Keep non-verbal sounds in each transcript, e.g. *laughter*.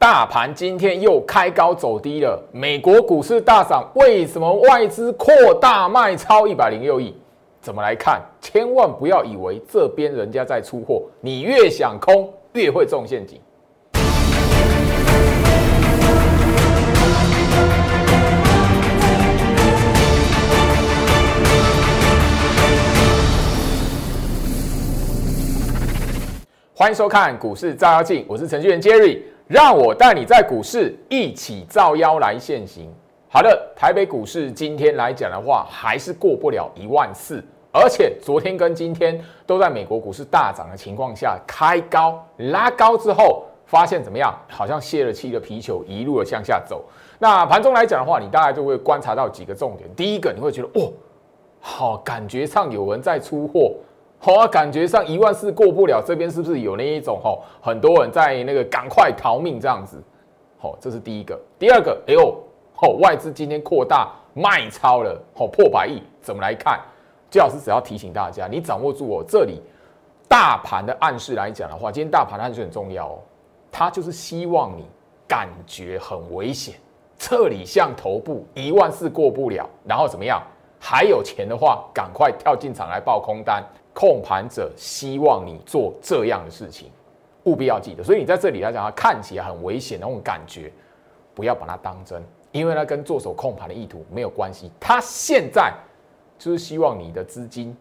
大盘今天又开高走低了，美国股市大涨，为什么外资扩大卖超一百零六亿？怎么来看？千万不要以为这边人家在出货，你越想空越会中陷阱。欢迎收看股市照妖镜，我是程序员 Jerry，让我带你在股市一起造妖来现行。好的，台北股市今天来讲的话，还是过不了一万四，而且昨天跟今天都在美国股市大涨的情况下开高拉高之后，发现怎么样？好像泄了气的皮球一路的向下走。那盘中来讲的话，你大概就会观察到几个重点。第一个，你会觉得哦，好，感觉上有人在出货。好啊，感觉上一万四过不了，这边是不是有那一种吼，很多人在那个赶快逃命这样子？好，这是第一个。第二个，哎呦，好，外资今天扩大卖超了，好破百亿，怎么来看？最老师只要提醒大家，你掌握住我这里大盘的暗示来讲的话，今天大盘的暗示很重要哦，它就是希望你感觉很危险，这里向头部一万四过不了，然后怎么样？还有钱的话，赶快跳进场来报空单。控盘者希望你做这样的事情，务必要记得。所以你在这里来讲，它看起来很危险的那种感觉，不要把它当真，因为它跟做手控盘的意图没有关系。它现在就是希望你的资金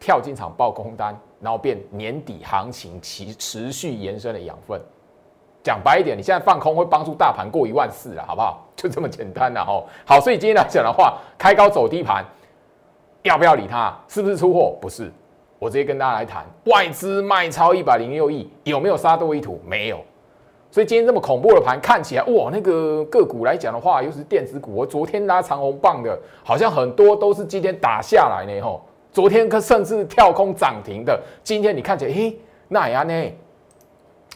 跳进场报空单，然后变年底行情持持续延伸的养分。讲白一点，你现在放空会帮助大盘过一万四了，好不好？就这么简单了哦。好，所以今天来讲的话，开高走低盘，要不要理它？是不是出货？不是。我直接跟大家来谈，外资卖超一百零六亿，有没有杀多意图？没有。所以今天这么恐怖的盘，看起来哇，那个个股来讲的话，又是电子股。我昨天拉长红棒的，好像很多都是今天打下来呢。吼，昨天可甚至跳空涨停的，今天你看起来，嘿，那样呢？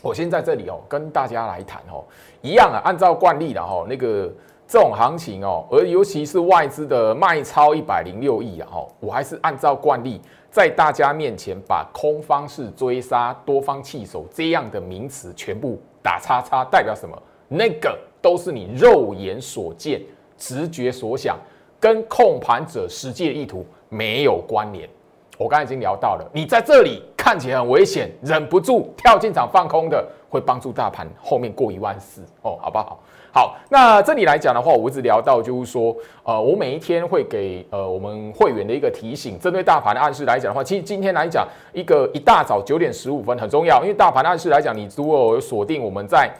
我先在这里哦，跟大家来谈哦，一样啊，按照惯例的哈，那个这种行情哦，而尤其是外资的卖超一百零六亿啊，哦，我还是按照惯例。在大家面前把空方式追杀、多方弃守这样的名词全部打叉叉，代表什么？那个都是你肉眼所见、直觉所想，跟控盘者实际的意图没有关联。我刚才已经聊到了，你在这里看起来很危险，忍不住跳进场放空的，会帮助大盘后面过一万四哦，好不好？好，那这里来讲的话，我一直聊到就是说，呃，我每一天会给呃我们会员的一个提醒，针对大盘的暗示来讲的话，其实今天来讲一个一大早九点十五分很重要，因为大盘暗示来讲，你如果锁定我们在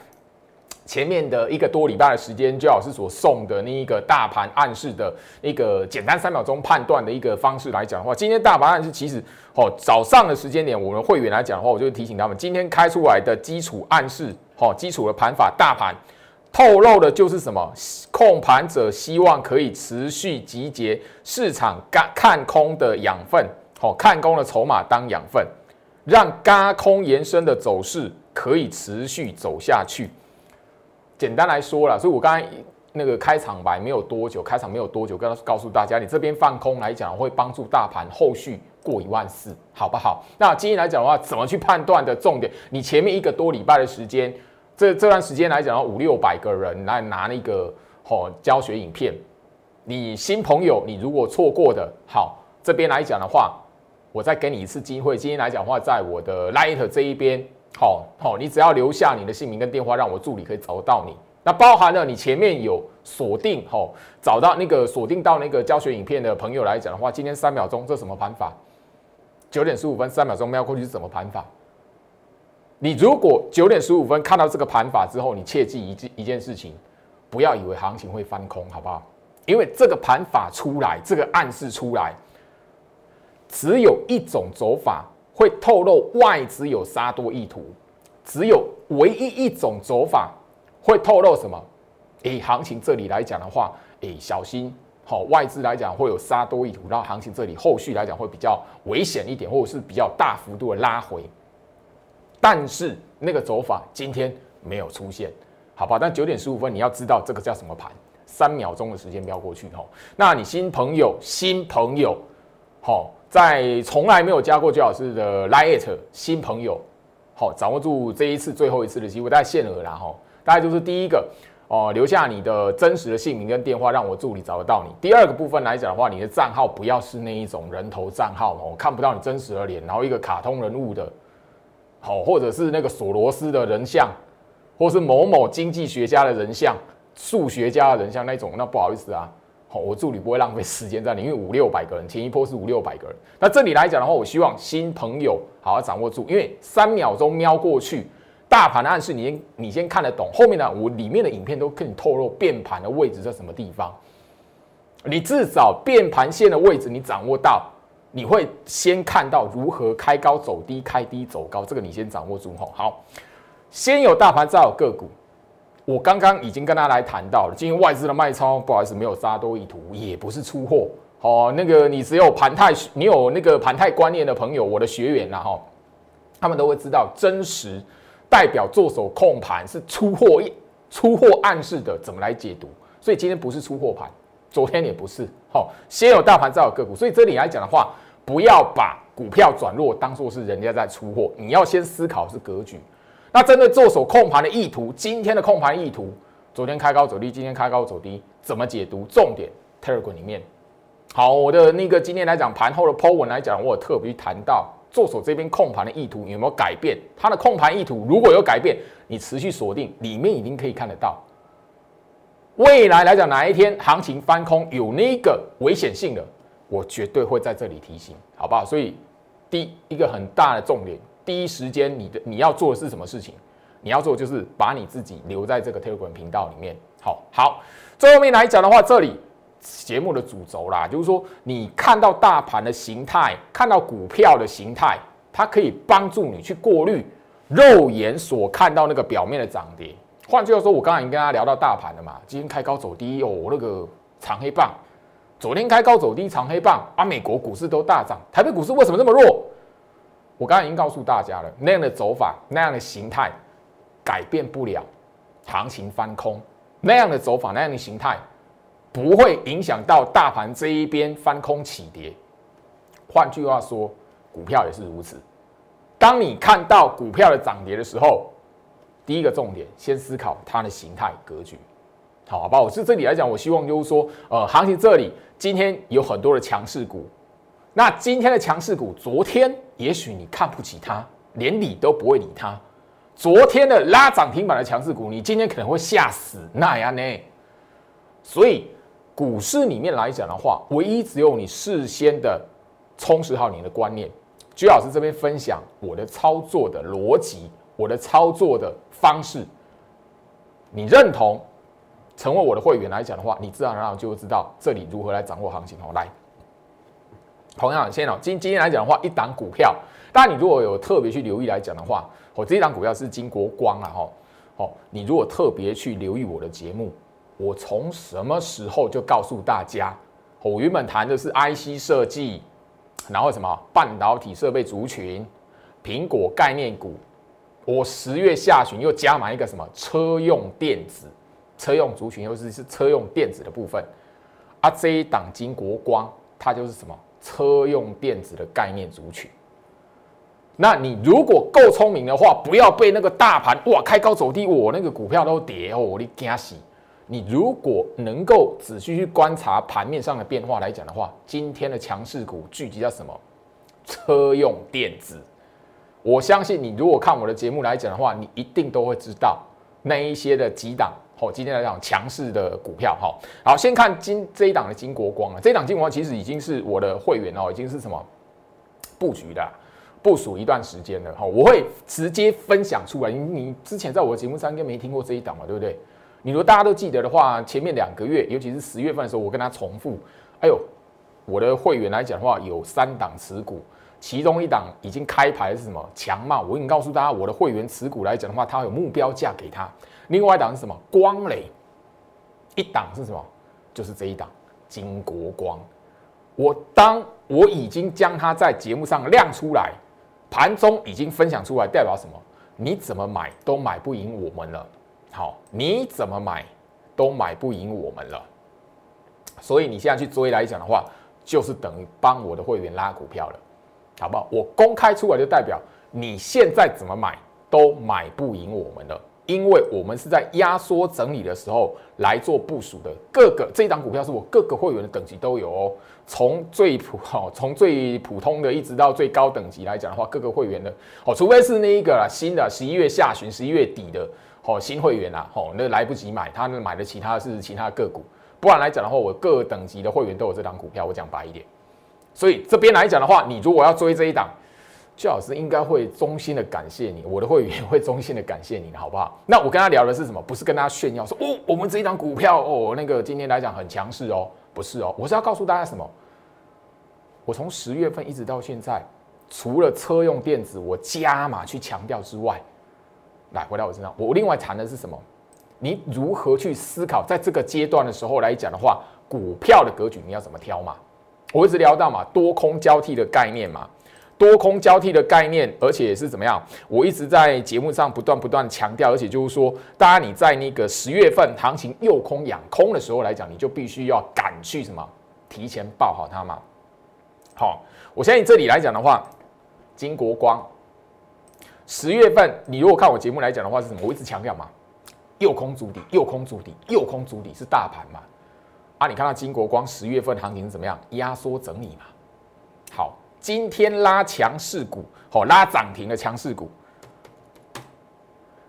前面的一个多礼拜的时间，就老师所送的那一个大盘暗示的一个简单三秒钟判断的一个方式来讲的话，今天大盘暗示其实哦早上的时间点，我们会员来讲的话，我就提醒他们，今天开出来的基础暗示，哦基础的盘法，大盘。透露的就是什么？控盘者希望可以持续集结市场看看空的养分，好看空的筹码当养分，让嘎空延伸的走势可以持续走下去。简单来说了，所以我刚才那个开场白没有多久，开场没有多久，告告诉大家，你这边放空来讲会帮助大盘后续过一万四，好不好？那今天来讲的话，怎么去判断的重点？你前面一个多礼拜的时间。这这段时间来讲，五六百个人来拿那个哦教学影片，你新朋友，你如果错过的，好这边来讲的话，我再给你一次机会。今天来讲的话，在我的 Light 这一边，好好，你只要留下你的姓名跟电话，让我助理可以找到你。那包含了你前面有锁定，哦，找到那个锁定到那个教学影片的朋友来讲的话，今天三秒钟这什么盘法？九点十五分三秒钟瞄过去是什么盘法？你如果九点十五分看到这个盘法之后，你切记一件一件事情，不要以为行情会翻空，好不好？因为这个盘法出来，这个暗示出来，只有一种走法会透露外资有杀多意图，只有唯一一种走法会透露什么？诶，行情这里来讲的话，诶，小心，好，外资来讲会有杀多意图，然后行情这里后续来讲会比较危险一点，或者是比较大幅度的拉回。但是那个走法今天没有出现，好吧？但九点十五分你要知道这个叫什么盘？三秒钟的时间飙过去吼。那你新朋友，新朋友，好，在从来没有加过焦老师的 Lite 新朋友，好，掌握住这一次最后一次的机会，大概限额啦吼。大概就是第一个哦，留下你的真实的姓名跟电话，让我助理找得到你。第二个部分来讲的话，你的账号不要是那一种人头账号哦，看不到你真实的脸，然后一个卡通人物的，好，或者是那个索罗斯的人像，或是某某经济学家的人像、数学家的人像那种，那不好意思啊。好我助理不会浪费时间在你，因为五六百个人，前一波是五六百个人。那这里来讲的话，我希望新朋友好好掌握住，因为三秒钟瞄过去，大盘的暗示你先你先看得懂，后面呢，我里面的影片都跟你透露变盘的位置在什么地方。你至少变盘线的位置你掌握到，你会先看到如何开高走低，开低走高，这个你先掌握住吼。好，先有大盘，再有个股。我刚刚已经跟他来谈到了，今天外资的卖超，不好意思，没有杀多意图，也不是出货。哦，那个你只有盘态，你有那个盘态观念的朋友，我的学员呐，哈，他们都会知道，真实代表做手控盘是出货一出货暗示的，怎么来解读？所以今天不是出货盘，昨天也不是。好，先有大盘，再有个股。所以这里来讲的话，不要把股票转弱当做是人家在出货，你要先思考是格局。那针对做手控盘的意图，今天的控盘意图，昨天开高走低，今天开高走低，怎么解读？重点 Telegram 里面，好，我的那个今天来讲盘后的 Po 文来讲，我特别谈到做手这边控盘的意图有没有改变？它的控盘意图如果有改变，你持续锁定，里面已经可以看得到，未来来讲哪一天行情翻空有那个危险性的，我绝对会在这里提醒，好不好？所以第一个很大的重点。第一时间，你的你要做的是什么事情？你要做就是把你自己留在这个 Telegram 频道里面。好，好，最后面来讲的话，这里节目的主轴啦，就是说你看到大盘的形态，看到股票的形态，它可以帮助你去过滤肉眼所看到那个表面的涨跌。换句话说，我刚才已经跟大家聊到大盘了嘛，今天开高走低哦，那个长黑棒，昨天开高走低长黑棒，啊，美国股市都大涨，台北股市为什么这么弱？我刚才已经告诉大家了，那样的走法、那样的形态改变不了行情翻空。那样的走法、那样的形态不会影响到大盘这一边翻空起跌。换句话说，股票也是如此。当你看到股票的涨跌的时候，第一个重点先思考它的形态格局，好吧？我是这里来讲，我希望就是说，呃，行情这里今天有很多的强势股。那今天的强势股，昨天也许你看不起它，连理都不会理它。昨天的拉涨停板的强势股，你今天可能会吓死那样呢。所以股市里面来讲的话，唯一只有你事先的充实好你的观念。居老师这边分享我的操作的逻辑，我的操作的方式，你认同，成为我的会员来讲的话，你自然而然就会知道这里如何来掌握行情哦。来。同样，先哦，今今天来讲的话，一档股票，当然你如果有特别去留意来讲的话，我这一档股票是金国光了，哈，哦，你如果特别去留意我的节目，我从什么时候就告诉大家，我原本谈的是 IC 设计，然后什么半导体设备族群，苹果概念股，我十月下旬又加满一个什么车用电子，车用族群又是是车用电子的部分，啊，这一档金国光它就是什么？车用电子的概念族群，那你如果够聪明的话，不要被那个大盘哇开高走低，我那个股票都跌哦，我的惊死！你如果能够仔细去观察盘面上的变化来讲的话，今天的强势股聚集在什么？车用电子。我相信你如果看我的节目来讲的话，你一定都会知道那一些的几档。好，今天来讲强势的股票，好，好，先看金这一档的金国光啊，这一档金国光其实已经是我的会员哦，已经是什么布局的部署一段时间了，哈，我会直接分享出来。你你之前在我的节目上应该没听过这一档嘛，对不对？你如果大家都记得的话，前面两个月，尤其是十月份的时候，我跟他重复，哎呦，我的会员来讲的话，有三档持股，其中一档已经开牌是什么强茂，我已经告诉大家，我的会员持股来讲的话，它有目标价给他。另外一档是什么？光磊，一档是什么？就是这一档金国光。我当我已经将它在节目上亮出来，盘中已经分享出来，代表什么？你怎么买都买不赢我们了。好，你怎么买都买不赢我们了。所以你现在去追来讲的话，就是等于帮我的会员拉股票了，好不好？我公开出来就代表你现在怎么买都买不赢我们了。因为我们是在压缩整理的时候来做部署的。各个这一档股票是我各个会员的等级都有哦，从最普 *laughs* 好，从最普通的一直到最高等级来讲的话，各个会员的哦，除非是那一个啦新的十一月下旬、十一月底的哦新会员啦，哦那来不及买，他那买的其他是其他个股，不然来讲的话，我各等级的会员都有这档股票。我讲白一点，所以这边来讲的话，你如果要追这一档。最老师应该会衷心的感谢你，我的会员会衷心的感谢你，好不好？那我跟他聊的是什么？不是跟他炫耀说哦，我们这一张股票哦，那个今天来讲很强势哦，不是哦，我是要告诉大家什么？我从十月份一直到现在，除了车用电子我加码去强调之外，来回到我身上，我另外谈的是什么？你如何去思考，在这个阶段的时候来讲的话，股票的格局你要怎么挑嘛？我一直聊到嘛，多空交替的概念嘛。多空交替的概念，而且是怎么样？我一直在节目上不断不断强调，而且就是说，大家你在那个十月份行情诱空养空的时候来讲，你就必须要赶去什么，提前报好它嘛。好，我相信这里来讲的话，金国光，十月份你如果看我节目来讲的话是什么？我一直强调嘛，右空筑底，右空筑底，右空筑底是大盘嘛。啊，你看到金国光十月份行情是怎么样？压缩整理嘛。好。今天拉强势股，好拉涨停的强势股，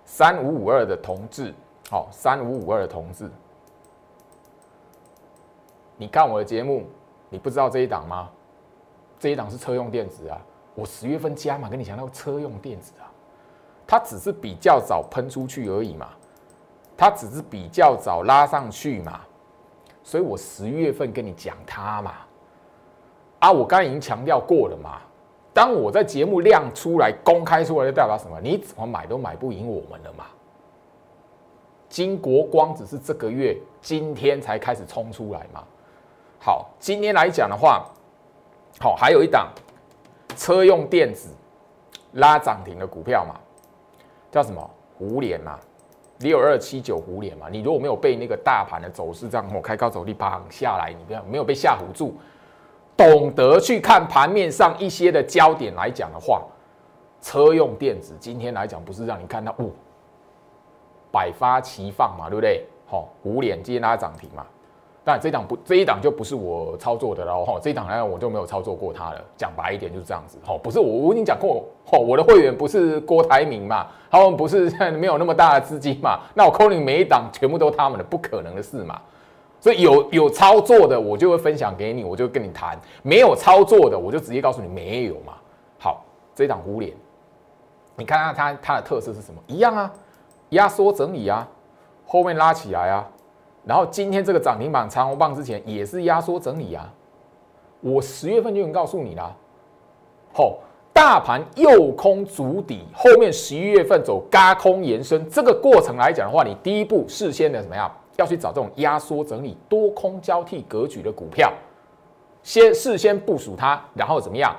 三五五二的同志，好三五五二的同志，你看我的节目，你不知道这一档吗？这一档是车用电子啊，我十月份加嘛，跟你讲到车用电子啊，它只是比较早喷出去而已嘛，它只是比较早拉上去嘛，所以我十月份跟你讲它嘛。啊，我刚才已经强调过了嘛。当我在节目亮出来、公开出来，就代表什么？你怎么买都买不赢我们了嘛。金国光只是这个月今天才开始冲出来嘛。好，今天来讲的话，好，还有一档车用电子拉涨停的股票嘛，叫什么？胡联嘛，六二七九虎脸嘛。你如果没有被那个大盘的走势这样，我开高走低绑下来，你不要没有被吓唬住。懂得去看盘面上一些的焦点来讲的话，车用电子今天来讲不是让你看到哦，百花齐放嘛，对不对？好，五脸今天拉涨停嘛，但这档不这一档就不是我操作的了哈，这一档呢我就没有操作过它了。讲白一点就是这样子，好，不是我我已经讲过，哦，我的会员不是郭台铭嘛，他们不是 *laughs* 没有那么大的资金嘛，那我扣你每一档全部都他们的，不可能的事嘛。所以有有操作的，我就会分享给你，我就跟你谈；没有操作的，我就直接告诉你没有嘛。好，这一档互联，你看看它它的特色是什么？一样啊，压缩整理啊，后面拉起来啊，然后今天这个涨停板长红棒之前也是压缩整理啊。我十月份就已经告诉你了，吼，大盘右空足底，后面十一月份走嘎空延伸，这个过程来讲的话，你第一步事先的怎么样？要去找这种压缩整理、多空交替格局的股票，先事先部署它，然后怎么样？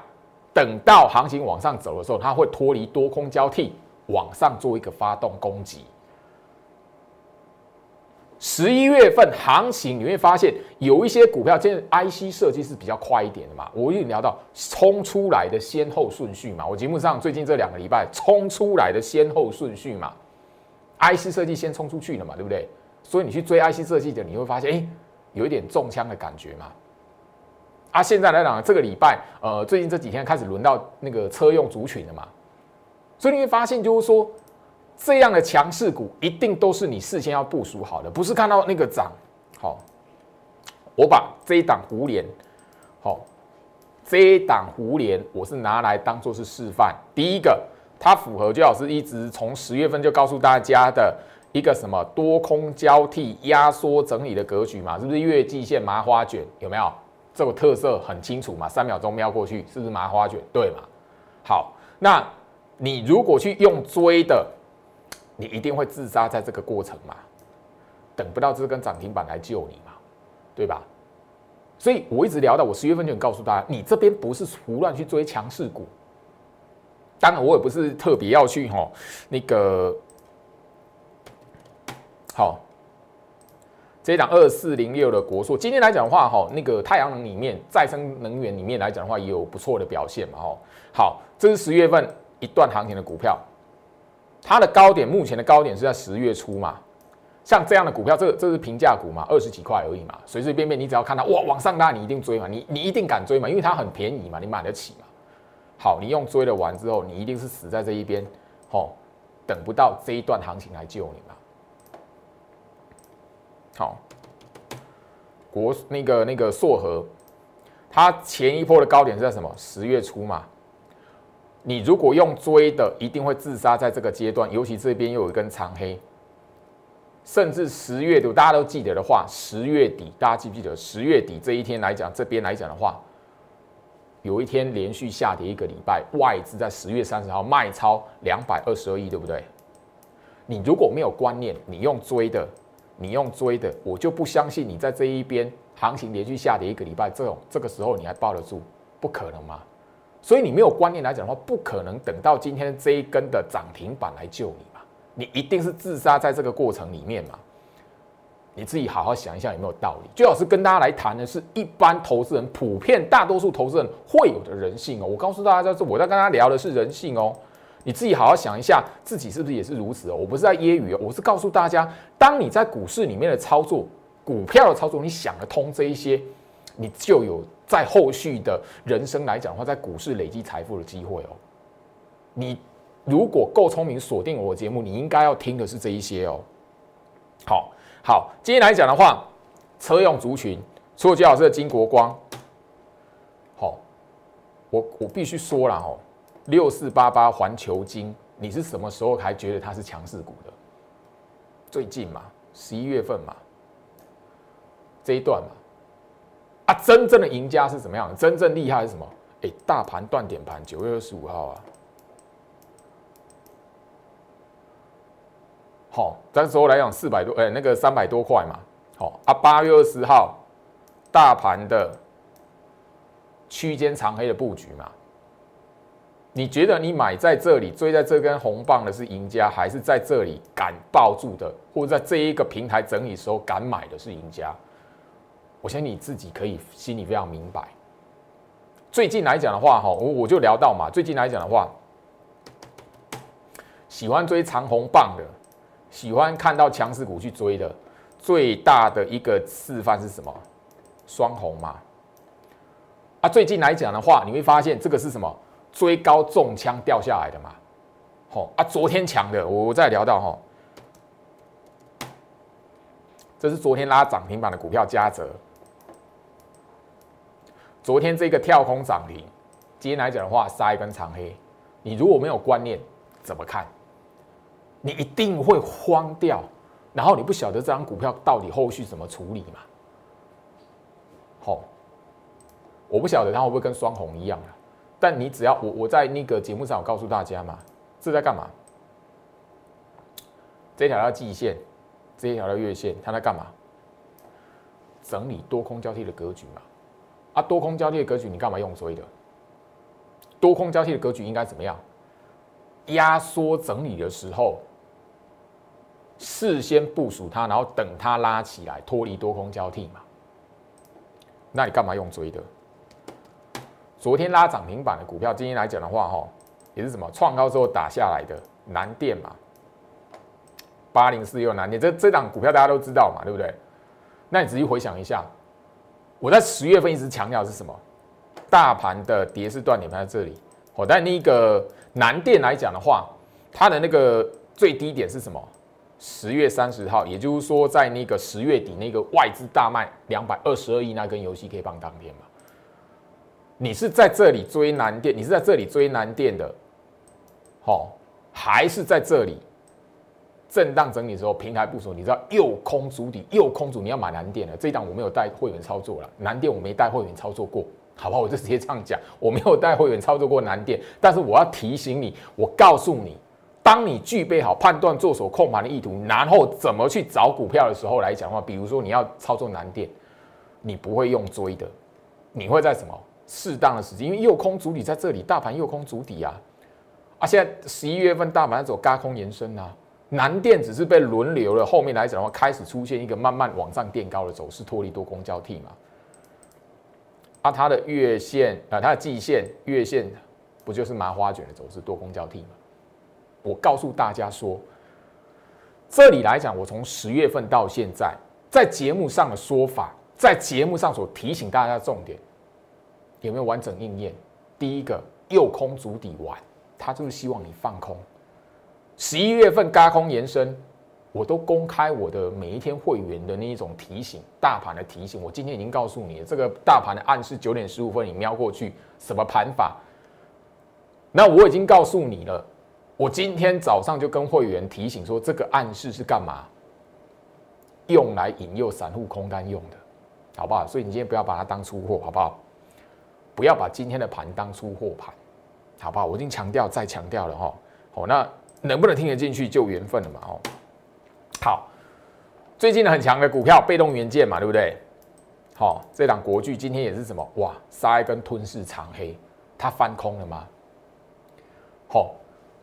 等到行情往上走的时候，它会脱离多空交替，往上做一个发动攻击。十一月份行情你会发现有一些股票，今天 IC 设计是比较快一点的嘛？我已经聊到冲出来的先后顺序嘛。我节目上最近这两个礼拜冲出来的先后顺序嘛，IC 设计先冲出去了嘛，对不对？所以你去追 IC 设计的，你会发现，哎，有一点中枪的感觉嘛。啊，现在来讲，这个礼拜，呃，最近这几天开始轮到那个车用族群了嘛。所以你会发现，就是说，这样的强势股一定都是你事先要部署好的，不是看到那个涨。好，我把这一档胡联，好，这一档胡联，我是拿来当做是示范。第一个，它符合，就好是一直从十月份就告诉大家的。一个什么多空交替、压缩整理的格局嘛？是不是月季线麻花卷？有没有这个特色很清楚嘛？三秒钟瞄过去，是不是麻花卷？对嘛？好，那你如果去用追的，你一定会自杀在这个过程嘛？等不到这根涨停板来救你嘛？对吧？所以我一直聊到我十月份就告诉大家，你这边不是胡乱去追强势股。当然，我也不是特别要去哈那个。好，这一档二四零六的国硕，今天来讲的话，哈，那个太阳能里面，再生能源里面来讲的话，也有不错的表现嘛，哈。好，这是十月份一段行情的股票，它的高点目前的高点是在十月初嘛，像这样的股票，这这是平价股嘛，二十几块而已嘛，随随便便你只要看到哇往上拉，你一定追嘛，你你一定敢追嘛，因为它很便宜嘛，你买得起嘛。好，你用追了完之后，你一定是死在这一边，吼，等不到这一段行情来救你嘛。好，国那个那个硕和，它前一波的高点是在什么？十月初嘛。你如果用追的，一定会自杀在这个阶段，尤其这边又有一根长黑，甚至十月底大家都记得的话，十月底大家记不记得？十月底这一天来讲，这边来讲的话，有一天连续下跌一个礼拜，外资在十月三十号卖超两百二十二亿，对不对？你如果没有观念，你用追的，你用追的，我就不相信你在这一边行情连续下跌一个礼拜，这种这个时候你还抱得住？不可能嘛！所以你没有观念来讲的话，不可能等到今天这一根的涨停板来救你嘛？你一定是自杀在这个过程里面嘛？你自己好好想一下有没有道理？最好是跟大家来谈的是一般投资人普遍大多数投资人会有的人性哦。我告诉大家，这我在跟大家聊的是人性哦。你自己好好想一下，自己是不是也是如此哦？我不是在揶揄，我是告诉大家，当你在股市里面的操作，股票的操作，你想得通这一些，你就有。在后续的人生来讲的话，在股市累积财富的机会哦。你如果够聪明，锁定我的节目，你应该要听的是这一些哦。好，好，今天来讲的话，车用族群，除了最好是金国光。好，我我必须说了哦，六四八八环球金，你是什么时候还觉得它是强势股的？最近嘛，十一月份嘛，这一段嘛。啊，真正的赢家是怎么样？真正厉害是什么？哎，大盘断点盘，九月二十五号啊。好，这时候来讲四百多，哎，那个三百多块嘛。好啊，八月二十号，大盘的区间长黑的布局嘛。你觉得你买在这里追在这根红棒的是赢家，还是在这里敢抱住的，或者在这一个平台整理时候敢买的是赢家？我相信你自己可以心里非常明白。最近来讲的话，哈，我我就聊到嘛。最近来讲的话，喜欢追长红棒的，喜欢看到强势股去追的，最大的一个示范是什么？双红嘛。啊，最近来讲的话，你会发现这个是什么？追高中枪掉下来的嘛。好啊，昨天强的，我我再聊到哈，这是昨天拉涨停板的股票嘉泽。昨天这个跳空涨停，今天来讲的话杀一根长黑，你如果没有观念，怎么看？你一定会慌掉，然后你不晓得这张股票到底后续怎么处理嘛？好，我不晓得它会不会跟双红一样啊？但你只要我我在那个节目上我告诉大家嘛，这在干嘛？这条叫季线，这条叫月线，它在干嘛？整理多空交替的格局嘛。啊，多空交替的格局，你干嘛用追的？多空交替的格局应该怎么样？压缩整理的时候，事先部署它，然后等它拉起来，脱离多空交替嘛。那你干嘛用追的？昨天拉涨停板的股票，今天来讲的话，哈，也是什么创高之后打下来的南电嘛，八零四六南电，这这档股票大家都知道嘛，对不对？那你仔细回想一下。我在十月份一直强调是什么？大盘的跌势断点在这里。哦，但那个南电来讲的话，它的那个最低点是什么？十月三十号，也就是说在那个十月底那个外资大卖两百二十二亿那根游戏 K 棒当天嘛。你是在这里追南电，你是在这里追南电的，好，还是在这里？震荡整理的时候，平台部署，你知道右空主底，右空主你要买蓝电的这一档我没有带会员操作了，蓝电我没带会员操作过，好不好？我就直接这样讲，我没有带会员操作过蓝电，但是我要提醒你，我告诉你，当你具备好判断做手控盘的意图，然后怎么去找股票的时候来讲话，比如说你要操作蓝电，你不会用追的，你会在什么适当的时机，因为右空主底在这里，大盘右空主底啊，啊，现在十一月份大盘走高空延伸啊。南电只是被轮流了，后面来讲的话，开始出现一个慢慢往上垫高的走势，脱离多空交替嘛。啊，它的月线啊，它的季线、月线不就是麻花卷的走势，多空交替吗？我告诉大家说，这里来讲，我从十月份到现在，在节目上的说法，在节目上所提醒大家的重点，有没有完整应验？第一个，右空足底完，他就是希望你放空。十一月份高空延伸，我都公开我的每一天会员的那一种提醒，大盘的提醒。我今天已经告诉你，这个大盘的暗示九点十五分，你瞄过去什么盘法？那我已经告诉你了。我今天早上就跟会员提醒说，这个暗示是干嘛？用来引诱散户空单用的，好不好？所以你今天不要把它当出货，好不好？不要把今天的盘当出货盘，好不好？我已经强调再强调了哈。好，那。能不能听得进去就缘分了嘛？哦，好，最近的很强的股票，被动元件嘛，对不对？好，这档国巨今天也是什么？哇，杀一根吞噬长黑，它翻空了吗？好，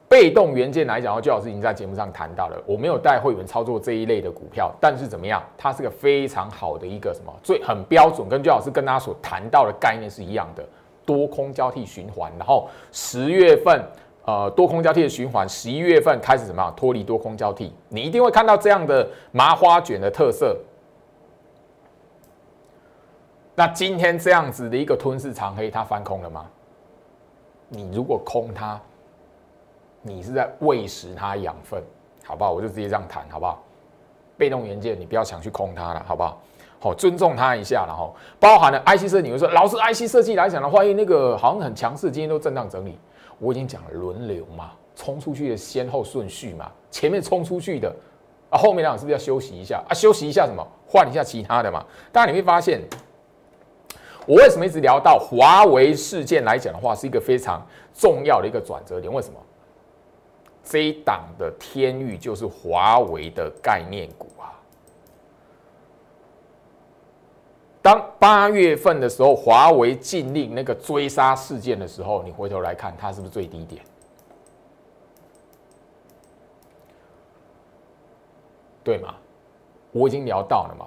被动元件来讲，就老师已经在节目上谈到了。我没有带会员操作这一类的股票，但是怎么样？它是个非常好的一个什么？最很标准，跟就老师跟大家所谈到的概念是一样的，多空交替循环。然后十月份。呃，多空交替的循环，十一月份开始怎么样脱离多空交替？你一定会看到这样的麻花卷的特色。那今天这样子的一个吞噬长黑，它翻空了吗？你如果空它，你是在喂食它养分，好不好？我就直接这样谈，好不好？被动元件，你不要想去空它了，好不好？好，尊重它一下，然后包含了 IC 设计，你会说，老师 IC 设计来讲的话，因为那个好像很强势，今天都震荡整理。我已经讲了轮流嘛，冲出去的先后顺序嘛，前面冲出去的啊，后面两是不是要休息一下啊？休息一下什么？换一下其他的嘛。当然你会发现，我为什么一直聊到华为事件来讲的话，是一个非常重要的一个转折点。为什么？这一档的天域就是华为的概念股啊。当八月份的时候，华为禁令那个追杀事件的时候，你回头来看，它是不是最低点？对吗？我已经聊到了嘛，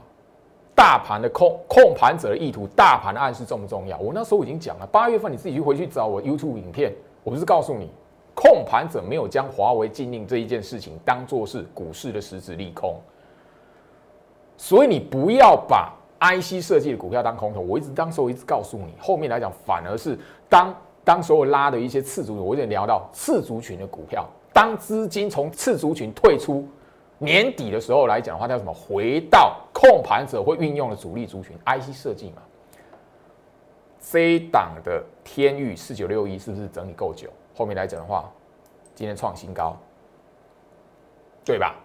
大盘的控控盘者的意图，大盘的暗示重不重要？我那时候已经讲了，八月份你自己去回去找我 YouTube 影片，我不是告诉你，控盘者没有将华为禁令这一件事情当做是股市的实质利空，所以你不要把。IC 设计的股票当空头，我一直当时我一直告诉你，后面来讲反而是当当时候拉的一些次族群，我有点聊到次族群的股票，当资金从次族群退出，年底的时候来讲的话，叫什么？回到控盘者会运用的主力族群，IC 设计嘛。C 档的天域四九六一是不是整理够久？后面来讲的话，今天创新高，对吧？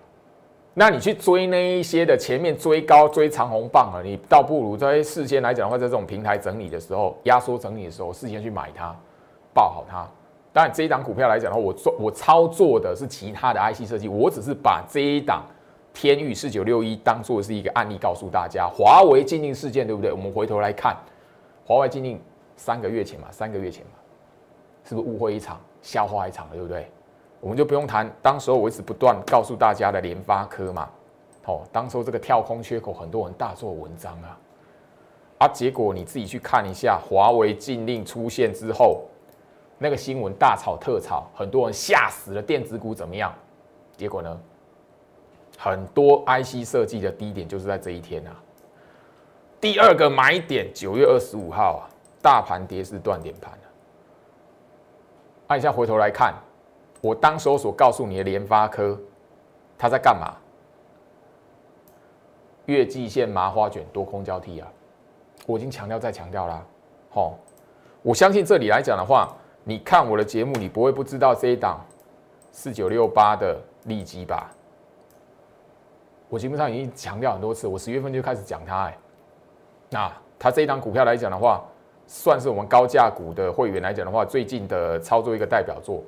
那你去追那一些的前面追高追长红棒啊，你倒不如在事先来讲的话，在这种平台整理的时候，压缩整理的时候，事先去买它，抱好它。当然这一档股票来讲的话，我做我操作的是其他的 IC 设计，我只是把这一档天域四九六一当做是一个案例，告诉大家华为禁令事件，对不对？我们回头来看，华为禁令三个月前嘛，三个月前嘛，是不是误会一场，消化一场了，对不对？我们就不用谈，当时候我一直不断告诉大家的联发科嘛，哦，当时候这个跳空缺口，很多人大做文章啊，啊，结果你自己去看一下，华为禁令出现之后，那个新闻大炒特炒，很多人吓死了，电子股怎么样？结果呢，很多 IC 设计的低点就是在这一天啊，第二个买点九月二十五号啊，大盘跌是断点盘了，按一下回头来看。我当时候所告诉你的联发科，它在干嘛？月季线麻花卷多空交替啊！我已经强调再强调啦。好，我相信这里来讲的话，你看我的节目，你不会不知道这一档四九六八的利基吧？我基本上已经强调很多次，我十月份就开始讲它。哎，那它这一档股票来讲的话，算是我们高价股的会员来讲的话，最近的操作一个代表作。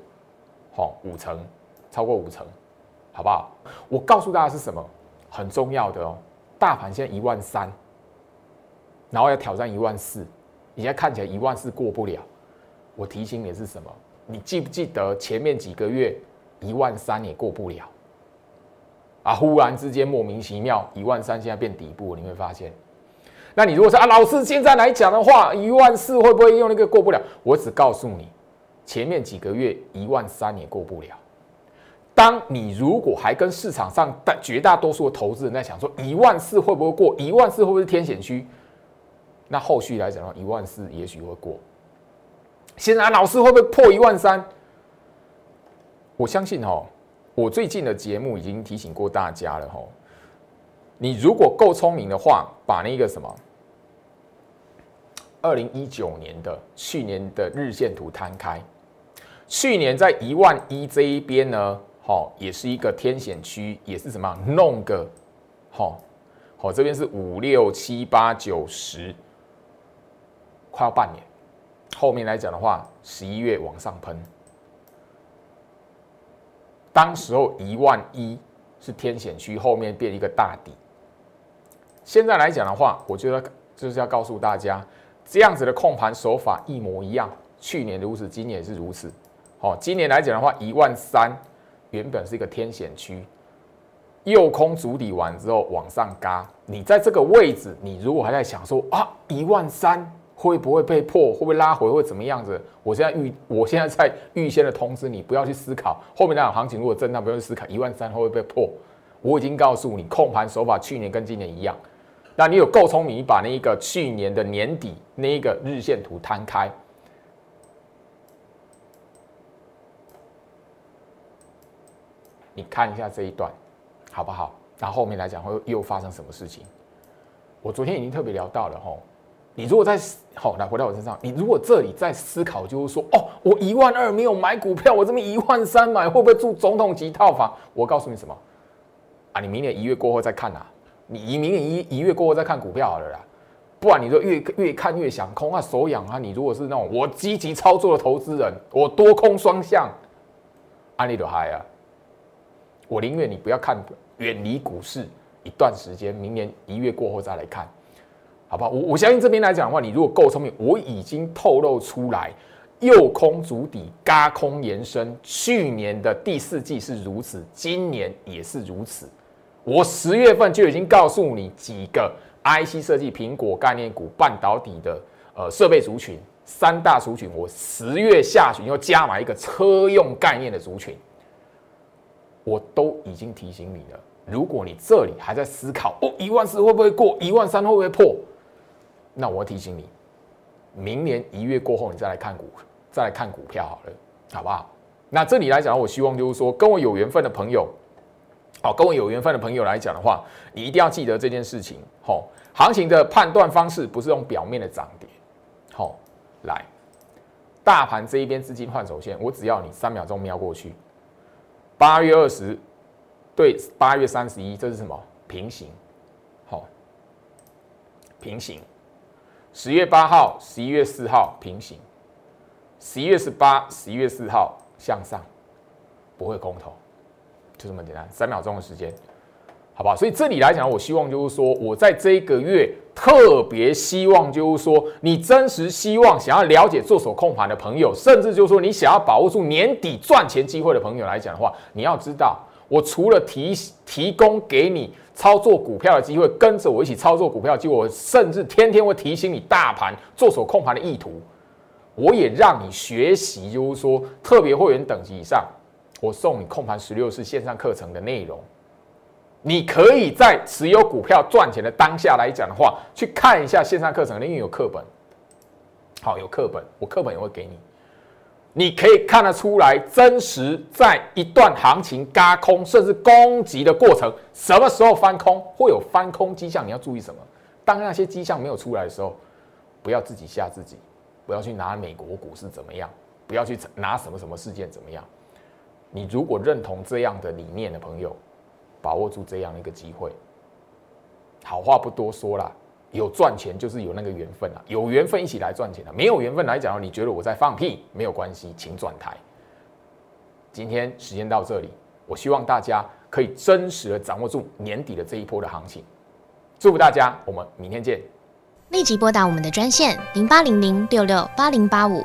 好，五成，超过五成，好不好？我告诉大家是什么很重要的哦。大盘现在一万三，然后要挑战一万四，你现在看起来一万四过不了。我提醒你是什么？你记不记得前面几个月一万三也过不了啊？忽然之间莫名其妙一万三现在变底部，你会发现。那你如果说啊，老师现在来讲的话，一万四会不会用那个过不了？我只告诉你。前面几个月一万三也过不了，当你如果还跟市场上大绝大多数的投资人在想说一万四会不会过，一万四会不会是天险区？那后续来讲的话，一万四也许会过。现在老师会不会破一万三？我相信哦，我最近的节目已经提醒过大家了吼。你如果够聪明的话，把那个什么二零一九年的去年的日线图摊开，去年在一万一这一边呢。好，也是一个天险区，也是什么弄个好，好这边是五六七八九十，快要半年，后面来讲的话，十一月往上喷，当时候一万一是天险区，后面变一个大底，现在来讲的话，我觉得就是要告诉大家，这样子的控盘手法一模一样，去年如此，今年也是如此，哦，今年来讲的话，一万三。原本是一个天险区，右空主底完之后往上嘎，你在这个位置，你如果还在想说啊一万三会不会被破，会不会拉回，会怎么样子？我现在预，我现在在预先的通知你，不要去思考后面那场行情如果震荡，不要去思考一万三会不会被破。我已经告诉你，控盘手法去年跟今年一样。那你有够聪明，你把那一个去年的年底那一个日线图摊开。你看一下这一段，好不好？然后后面来讲会又发生什么事情？我昨天已经特别聊到了吼，你如果在好来回到我身上，你如果这里在思考，就是说哦，我一万二没有买股票，我这么一万三买，会不会住总统级套房？我告诉你什么啊？你明年一月过后再看呐，你明年一一月过后再看股票好了啦。不然你说越越看越想空啊，手痒啊。你如果是那种我积极操作的投资人，我多空双向，安利都嗨啊。我宁愿你不要看，远离股市一段时间，明年一月过后再来看，好不好？我我相信这边来讲的话，你如果够聪明，我已经透露出来，右空足底，嘎空延伸，去年的第四季是如此，今年也是如此。我十月份就已经告诉你几个 IC 设计、苹果概念股、半导体的呃设备族群三大族群，我十月下旬又加码一个车用概念的族群。我都已经提醒你了，如果你这里还在思考哦，一万四会不会过，一万三会不会破？那我提醒你，明年一月过后你再来看股，再来看股票好了，好不好？那这里来讲，我希望就是说，跟我有缘分的朋友，好，跟我有缘分的朋友来讲的话，你一定要记得这件事情。好，行情的判断方式不是用表面的涨跌。好，来，大盘这一边资金换手线，我只要你三秒钟瞄过去。八月二十对八月三十一，这是什么平行？好，平行。十月八号、十一月四号平行，十一月十八、十一月四号向上，不会空头，就这么简单。三秒钟的时间，好吧？所以这里来讲，我希望就是说，我在这一个月特别希望就是说，你真实希望想要了解做手控盘的朋友，甚至就是说你想要把握住年底赚钱机会的朋友来讲的话，你要知道，我除了提提供给你操作股票的机会，跟着我一起操作股票机会，我甚至天天会提醒你大盘做手控盘的意图，我也让你学习，就是说特别会员等级以上，我送你控盘十六式线上课程的内容。你可以在持有股票赚钱的当下来讲的话，去看一下线上课程，因为有课本，好有课本，我课本也会给你。你可以看得出来，真实在一段行情嘎空甚至攻击的过程，什么时候翻空会有翻空迹象，你要注意什么？当那些迹象没有出来的时候，不要自己吓自己，不要去拿美国股市怎么样，不要去拿什么什么事件怎么样。你如果认同这样的理念的朋友。把握住这样一个机会，好话不多说了，有赚钱就是有那个缘分啊，有缘分一起来赚钱的，没有缘分来讲，你觉得我在放屁没有关系，请转台。今天时间到这里，我希望大家可以真实的掌握住年底的这一波的行情，祝福大家，我们明天见。立即拨打我们的专线零八零零六六八零八五。